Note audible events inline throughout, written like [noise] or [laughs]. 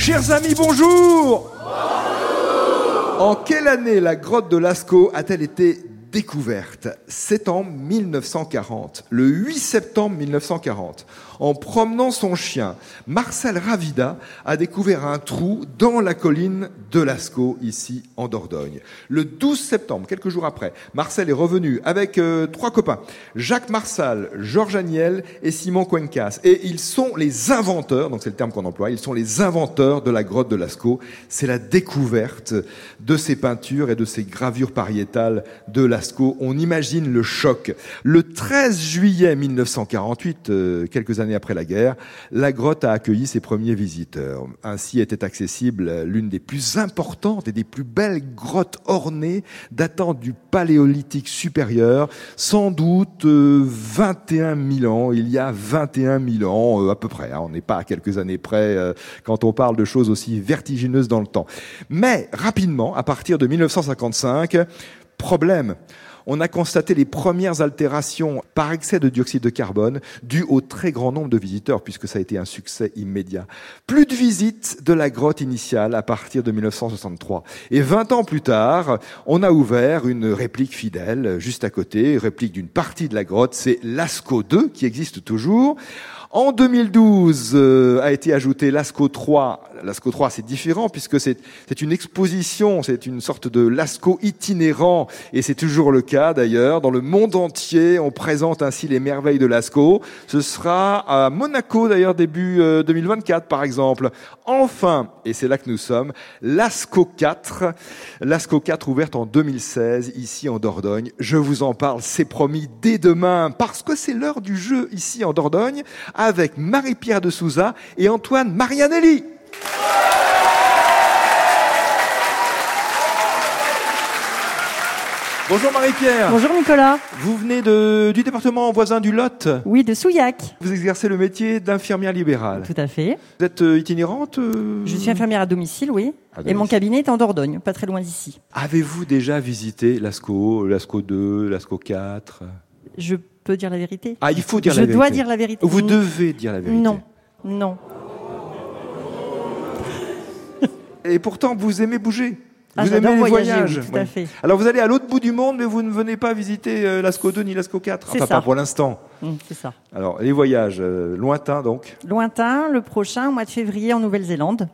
Chers amis, bonjour. En quelle année la grotte de Lascaux a-t-elle été découverte C'est en 1940, le 8 septembre 1940 en promenant son chien, Marcel Ravida a découvert un trou dans la colline de Lascaux, ici en Dordogne. Le 12 septembre, quelques jours après, Marcel est revenu avec euh, trois copains, Jacques Marsal, Georges Aniel et Simon Cuencas. Et ils sont les inventeurs, donc c'est le terme qu'on emploie, ils sont les inventeurs de la grotte de Lascaux. C'est la découverte de ces peintures et de ces gravures pariétales de Lascaux. On imagine le choc. Le 13 juillet 1948, euh, quelques années après la guerre, la grotte a accueilli ses premiers visiteurs. Ainsi était accessible l'une des plus importantes et des plus belles grottes ornées datant du Paléolithique supérieur, sans doute 21 euh, 000 ans. Il y a 21 000 ans euh, à peu près. Hein. On n'est pas à quelques années près quand on parle de choses aussi vertigineuses dans le temps. Mais rapidement, à partir de 1955, problème on a constaté les premières altérations par excès de dioxyde de carbone dues au très grand nombre de visiteurs, puisque ça a été un succès immédiat. Plus de visites de la grotte initiale à partir de 1963. Et 20 ans plus tard, on a ouvert une réplique fidèle juste à côté, réplique d'une partie de la grotte, c'est Lascaux 2 qui existe toujours. En 2012 euh, a été ajouté Lascaux 3. Lascaux 3, c'est différent puisque c'est une exposition, c'est une sorte de Lascaux itinérant et c'est toujours le cas d'ailleurs. Dans le monde entier, on présente ainsi les merveilles de Lascaux. Ce sera à Monaco d'ailleurs début 2024 euh, par exemple. Enfin, et c'est là que nous sommes, Lascaux 4. Lascaux 4 ouverte en 2016 ici en Dordogne. Je vous en parle, c'est promis dès demain parce que c'est l'heure du jeu ici en Dordogne avec Marie-Pierre de Souza et Antoine Marianelli. Bonjour Marie-Pierre. Bonjour Nicolas. Vous venez de, du département voisin du Lot. Oui, de Souillac. Vous exercez le métier d'infirmière libérale. Tout à fait. Vous êtes euh, itinérante euh Je suis infirmière à domicile, oui. Et mon cabinet est en Dordogne, pas très loin d'ici. Avez-vous déjà visité l'ASCO, l'ASCO 2, l'ASCO 4 Je peux dire la vérité Ah, il faut dire la vérité. Je dois dire la vérité. Vous devez dire la vérité. Non, non. Et pourtant, vous aimez bouger. Ah, vous aimez les voyager, voyages. Oui, tout à fait. Alors vous allez à l'autre bout du monde, mais vous ne venez pas visiter euh, l'ASCO 2 ni l'ASCO 4. C'est Enfin, ça. pas pour l'instant. Hum, c'est ça. Alors, les voyages euh, lointains, donc. Lointain, le prochain, au mois de février, en Nouvelle-Zélande,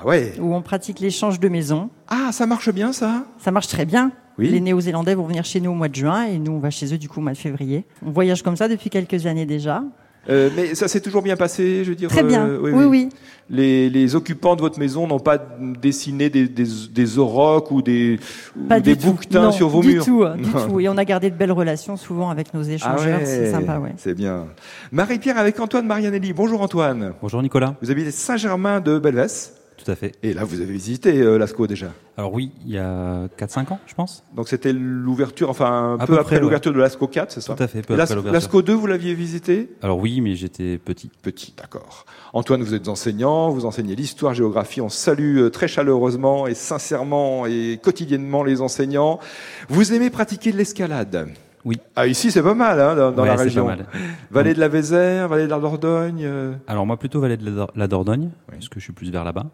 Ah ouais. où on pratique l'échange de maisons. Ah, ça marche bien, ça? Ça marche très bien. Oui. Les Néo-Zélandais vont venir chez nous au mois de juin et nous, on va chez eux du coup au mois de février. On voyage comme ça depuis quelques années déjà. Euh, mais ça s'est toujours bien passé, je veux dire. Très bien. euh, oui, oui. Les, les occupants de votre maison n'ont pas dessiné des, des, des aurochs ou des, ou des bouquetins Non, sur vos du murs Tout, du [laughs] tout. Et on a gardé de belles relations souvent avec nos Ah échangeurs. ouais, C'est sympa, ouais. C'est bien. Marie-Pierre avec Antoine Marianelli. Bonjour Antoine. Bonjour Nicolas. Vous habitez Saint-Germain de Belvès. Tout à fait. Et là, vous avez visité euh, Lascaux déjà. Alors oui, il y a 4-5 ans, je pense. Donc c'était l'ouverture, enfin un peu, peu après près, l'ouverture de Lascaux 4, c'est ça Tout à fait, peu après l'ouverture. Lascaux 2, vous l'aviez visité Alors oui, mais j'étais petit. Petit, d'accord. Antoine, vous êtes enseignant, vous enseignez l'histoire, géographie. On salue euh, très chaleureusement et sincèrement et quotidiennement les enseignants. Vous aimez pratiquer de l'escalade? Oui. Ah, ici, c'est pas mal, hein, dans, dans Ouais, la région. pas mal. Vallée de la Vézère, vallée de la Dordogne. euh, Alors moi plutôt vallée de la, Dor- la Dordogne, Oui. parce que je suis plus vers là-bas.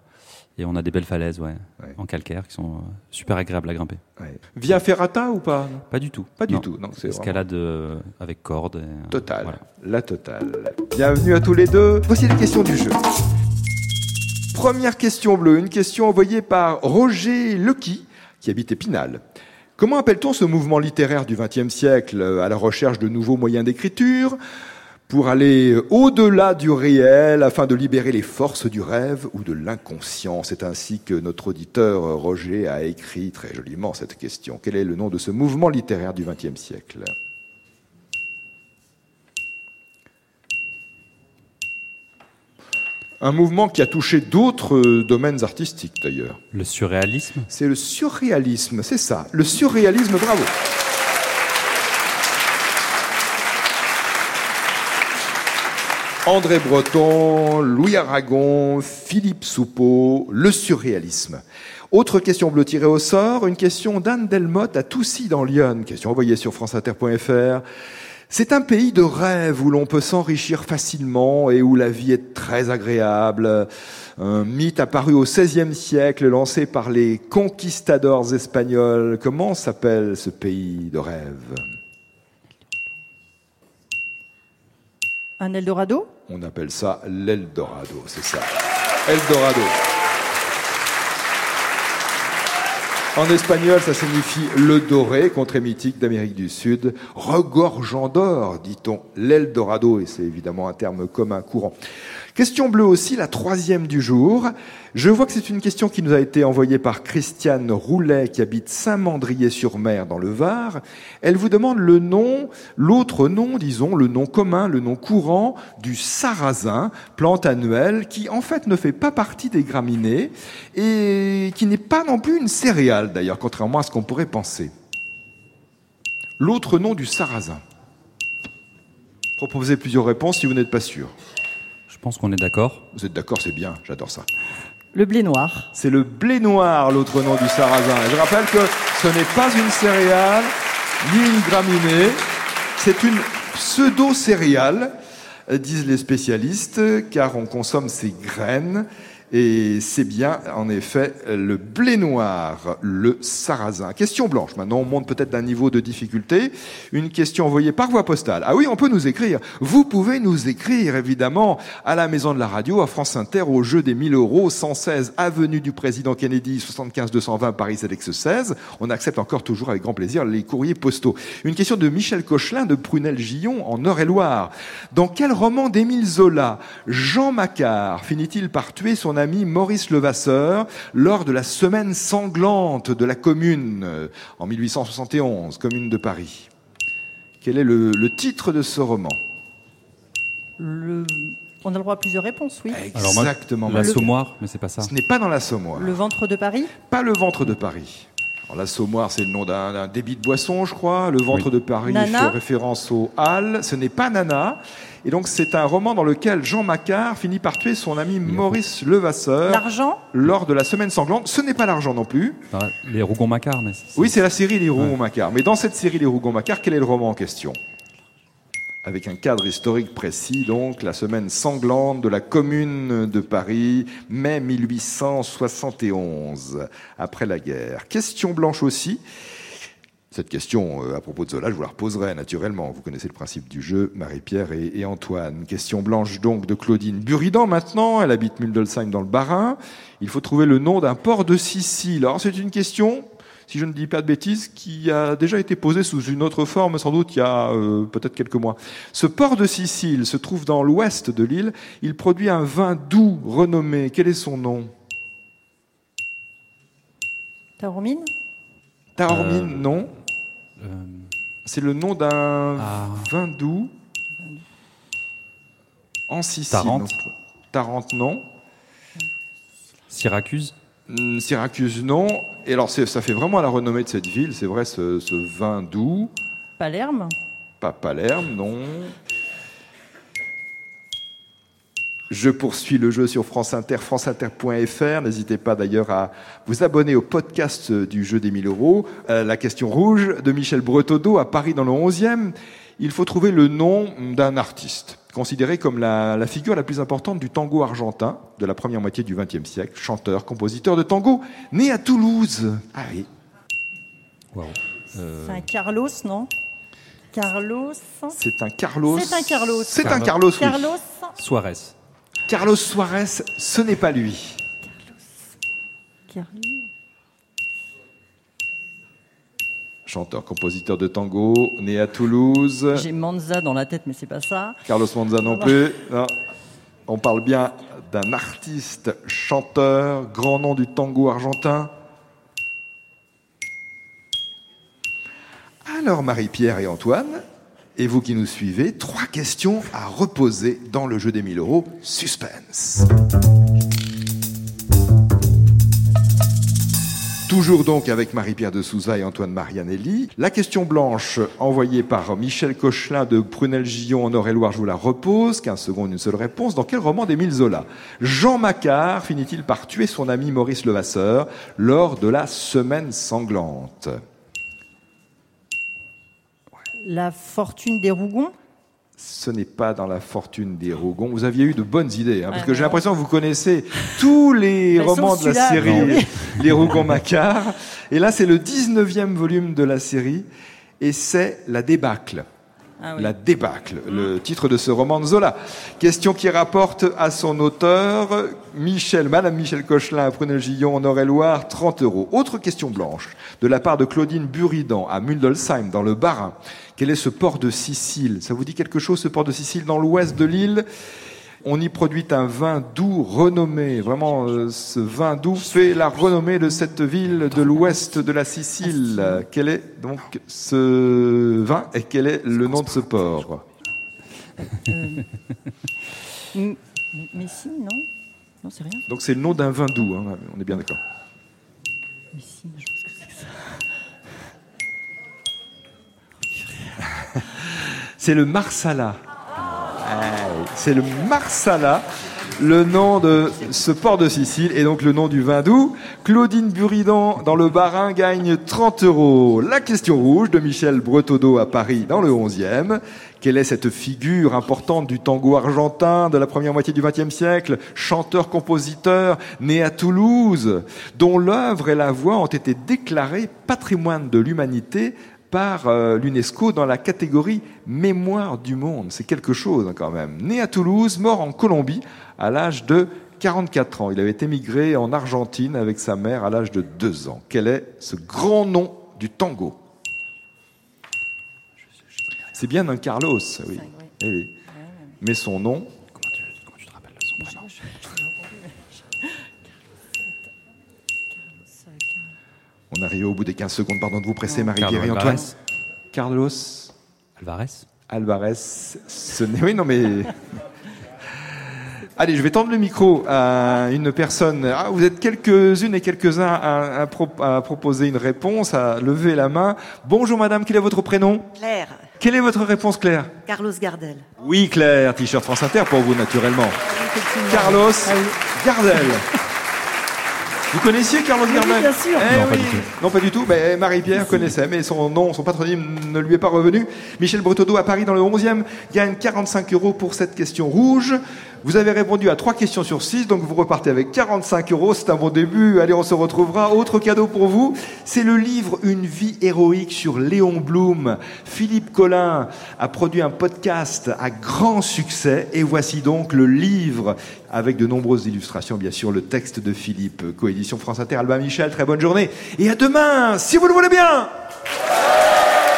Et on a des belles falaises, ouais, Ouais. en calcaire, qui sont euh, super agréables à grimper. ouais. Via Ferrata ou pas? Pas du tout. Pas du Non. tout, non, c'est Escalade euh, avec corde. et, Total, voilà. la totale. Bienvenue à tous les deux. Voici les questions du jeu. Première question bleue, une question envoyée par Roger Lecky, qui habite Épinal. Comment appelle-t-on ce mouvement littéraire du XXe siècle euh, à la recherche de nouveaux moyens d'écriture pour aller au-delà du réel afin de libérer les forces du rêve ou de l'inconscient? C'est ainsi que notre auditeur euh, Roger a écrit très joliment cette question. Quel est le nom de ce mouvement littéraire du XXe siècle? Un mouvement qui a touché d'autres euh, domaines artistiques d'ailleurs. Le surréalisme. C'est le surréalisme, c'est ça. Le surréalisme, bravo. André Breton, Louis Aragon, Philippe Soupeau, le surréalisme. Autre question bleue tirée au sort, une question d'Anne Delmotte à Toussy dans l'Yonne. Question envoyée sur franceinter.fr. C'est un pays de rêve où l'on peut s'enrichir facilement et où la vie est très agréable. Un mythe apparu au XVIe siècle, lancé par les conquistadors espagnols. Comment s'appelle ce pays de rêve? Un Eldorado? On appelle ça l'Eldorado, c'est ça. Eldorado. En espagnol, ça signifie le doré, contrée mythique d'Amérique du Sud. Regorgeant d'or, dit-on. L'Eldorado, et c'est évidemment un terme commun courant. Question bleue aussi, la troisième du jour. Je vois que c'est une question qui nous a été envoyée par Christiane Roulet, qui habite Saint-Mandrier-sur-Mer, dans le Var. Elle vous demande le nom, l'autre nom, disons, le nom commun, le nom courant du sarrasin, plante annuelle, qui en fait ne fait pas partie des graminées et qui n'est pas non plus une céréale, d'ailleurs, contrairement à ce qu'on pourrait penser. L'autre nom du sarrasin. Proposez plusieurs réponses si vous n'êtes pas sûr. Je pense qu'on est d'accord. Vous êtes d'accord, c'est bien, j'adore ça. Le blé noir. C'est le blé noir, l'autre nom du sarrasin. Et je rappelle que ce n'est pas une céréale, ni une graminée, c'est une pseudo-céréale, disent les spécialistes, car on consomme ses graines et c'est bien, en effet, le blé noir, le sarrasin. Question blanche. Maintenant, on monte peut-être d'un niveau de difficulté. Une question envoyée par voie postale. Ah oui, on peut nous écrire. Vous pouvez nous écrire, évidemment, à la Maison de la Radio, à France Inter, au jeu des 1000 euros, 116 avenue du Président Kennedy, 75 220 Paris Sélex 16. On accepte encore toujours avec grand plaisir les courriers postaux. Une question de Michel Cochelin de Prunel-Gillon, en Eure-et-Loire. Dans quel roman d'Émile Zola, Jean Macquart finit-il par tuer son Maurice Levasseur lors de la semaine sanglante de la commune euh, en 1871, commune de Paris. Quel est le, le titre de ce roman? Le... On a le droit à plusieurs réponses, oui. Alors moi, Exactement. La Mathieu. Sommoire, mais c'est pas ça. Ce n'est pas dans l'assommoir. Le ventre de Paris? Pas le ventre de Paris. Alors, l'assommoir, c'est le nom d'un débit de boisson, je crois. Le ventre Oui. de Paris Nana fait référence au Halles. Ce n'est pas Nana. Et donc, c'est un roman dans lequel Jean Macquart finit par tuer son ami Maurice Levasseur L'argent lors de la semaine sanglante. Ce n'est pas l'argent non plus. Les Rougon-Macquart, mais c'est- Oui, c'est la série Les Rougon-Macquart. Mais dans cette série Les Rougon-Macquart, quel est le roman en question? Avec un cadre historique précis, donc, la semaine sanglante de la commune de Paris, mai 1871, après la guerre. Question blanche aussi. Cette question, euh, à propos de Zola, je vous la reposerai naturellement. Vous connaissez le principe du jeu, Marie-Pierre et, Antoine. Question blanche donc de Claudine Buridan maintenant. Elle habite Muldelsheim dans le Bas-Rhin. Il faut trouver le nom d'un port de Sicile. Alors c'est une question, si je ne dis pas de bêtises, qui a déjà été posée sous une autre forme, sans doute il y a euh, peut-être quelques mois. Ce port de Sicile se trouve dans l'ouest de l'île. Il produit un vin doux renommé. Quel est son nom? Taormine Taormine, Euh, non. Euh, C'est le nom d'un Ah. vin doux en Sicile. Tarente? Tarente, non. Syracuse? Syracuse, non. Et alors, ça fait vraiment la renommée de cette ville, c'est vrai, ce, ce vin doux. Palerme Pas Palerme, non. Je poursuis le jeu sur France Inter, franceinter.fr. N'hésitez pas d'ailleurs à vous abonner au podcast du jeu des 1000 euros. Euh, la question rouge de Michel Bretodeau à Paris dans le 11e. Il faut trouver le nom d'un artiste, considéré comme la, la figure la plus importante du tango argentin de la première moitié du XXe siècle, chanteur, compositeur de tango, né à Toulouse. Ah oui. Waouh. Euh, C'est un Carlos, non Carlos C'est un Carlos. C'est un Carlos. C'est un Carlos. Carlos, oui. Carlos Suarez. Carlos Suarez, ce n'est pas lui. Carlos. Chanteur, compositeur de tango, né à Toulouse. J'ai Manza dans la tête, mais c'est pas ça. Carlos Monza non plus. Non. On parle bien d'un artiste, chanteur, grand nom du tango argentin. Alors Marie-Pierre et Antoine, et vous qui nous suivez, trois questions à reposer dans le jeu des 1000 euros. Suspense. Toujours donc avec Marie-Pierre de Souza et Antoine Marianelli. La question blanche envoyée par Michel Cochelin de Prunel-Gillon en Eure-et-Loire, je vous la repose. 15 secondes, une seule réponse. Dans quel roman d'Émile Zola? Jean Macquart finit-il par tuer son ami Maurice Levasseur lors de la semaine sanglante? La fortune des Rougons? Ce n'est pas dans la fortune des Rougons. Vous aviez eu de bonnes idées, hein, parce que j'ai ouais. l'impression que vous connaissez tous les Bah, romans de la série oui. [laughs] Les Rougon-Macquart. Et là, c'est le 19e volume de la série, et c'est La débâcle. Ah oui. La débâcle, le titre de ce roman de Zola. Question qui rapporte à son auteur, Michel, Madame Michel Cochelin, à Prunel-Gillon, en Eure-et-Loire, 30 euros. Autre question blanche, de la part de Claudine Buridan, à Mundelsheim, dans le Bas-Rhin. Quel est ce port de Sicile? Ça vous dit quelque chose, ce port de Sicile, dans l'ouest de l'île? On y produit un vin doux renommé. Vraiment, euh, ce vin doux fait la renommée de cette ville de l'ouest de la Sicile. Quel est donc ce vin et quel est le nom de ce port? M- Messi, non? Non, c'est rien. Donc c'est le nom d'un vin doux, hein, on est bien d'accord. Messi, je pense que c'est ça. C'est le Marsala. C'est le Marsala, le nom de ce port de Sicile et donc le nom du vin doux. Claudine Buridan dans le Bas-Rhin gagne 30 euros. La question rouge de Michel Bretodeau à Paris dans le 11e. Quelle est cette figure importante du tango argentin de la première moitié du XXe siècle, chanteur-compositeur, né à Toulouse, dont l'œuvre et la voix ont été déclarées patrimoine de l'humanité par euh, l'UNESCO dans la catégorie Mémoire du monde. C'est quelque chose hein, quand même. Né à Toulouse, mort en Colombie à l'âge de 44 ans. Il avait émigré en Argentine avec sa mère à l'âge de 2 ans. Quel est ce grand nom du tango? C'est bien un Carlos, oui. Eh oui. Mais son nom, Comment tu, comment tu te rappelles son prénom? On arrive au bout des 15 secondes, pardon de vous presser, et Antoine. Alvarez. Carlos Alvarez Alvarez, ce n'est... Oui, non mais... [laughs] Allez, je vais tendre le micro à une personne. Ah, vous êtes quelques-unes et quelques-uns à, à pro- à proposer une réponse, à lever la main. Bonjour madame, quel est votre prénom? Claire, Quelle est votre réponse Claire? Carlos Gardel. Oui Claire, t-shirt France Inter pour vous naturellement. Carlos Gardel. [laughs] Vous connaissiez Carlos Gardel bien sûr. Eh Non, pas oui. du tout. Non, pas du tout. Mais Marie-Pierre connaissait, mais son nom, son patronyme ne lui est pas revenu. Michel Bretodeau à Paris dans le 11e gagne 45 euros pour cette question rouge. Vous avez répondu à trois questions sur six, donc vous repartez avec 45 euros. C'est un bon début. Allez, on se retrouvera. Autre cadeau pour vous, c'est le livre Une vie héroïque sur Léon Blum. Philippe Collin a produit un podcast à grand succès et voici donc le livre avec de nombreuses illustrations, bien sûr, le texte de Philippe, coédition France Inter, Albin Michel. Très bonne journée et à demain, si vous le voulez bien.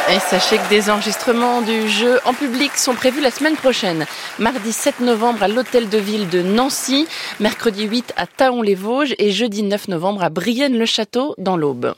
Et sachez que des enregistrements du jeu en public sont prévus la semaine prochaine. Mardi 7 novembre à l'Hôtel de Ville de Nancy, mercredi 8 à Taon-les-Vosges et jeudi 9 novembre à Brienne-le-Château dans l'Aube.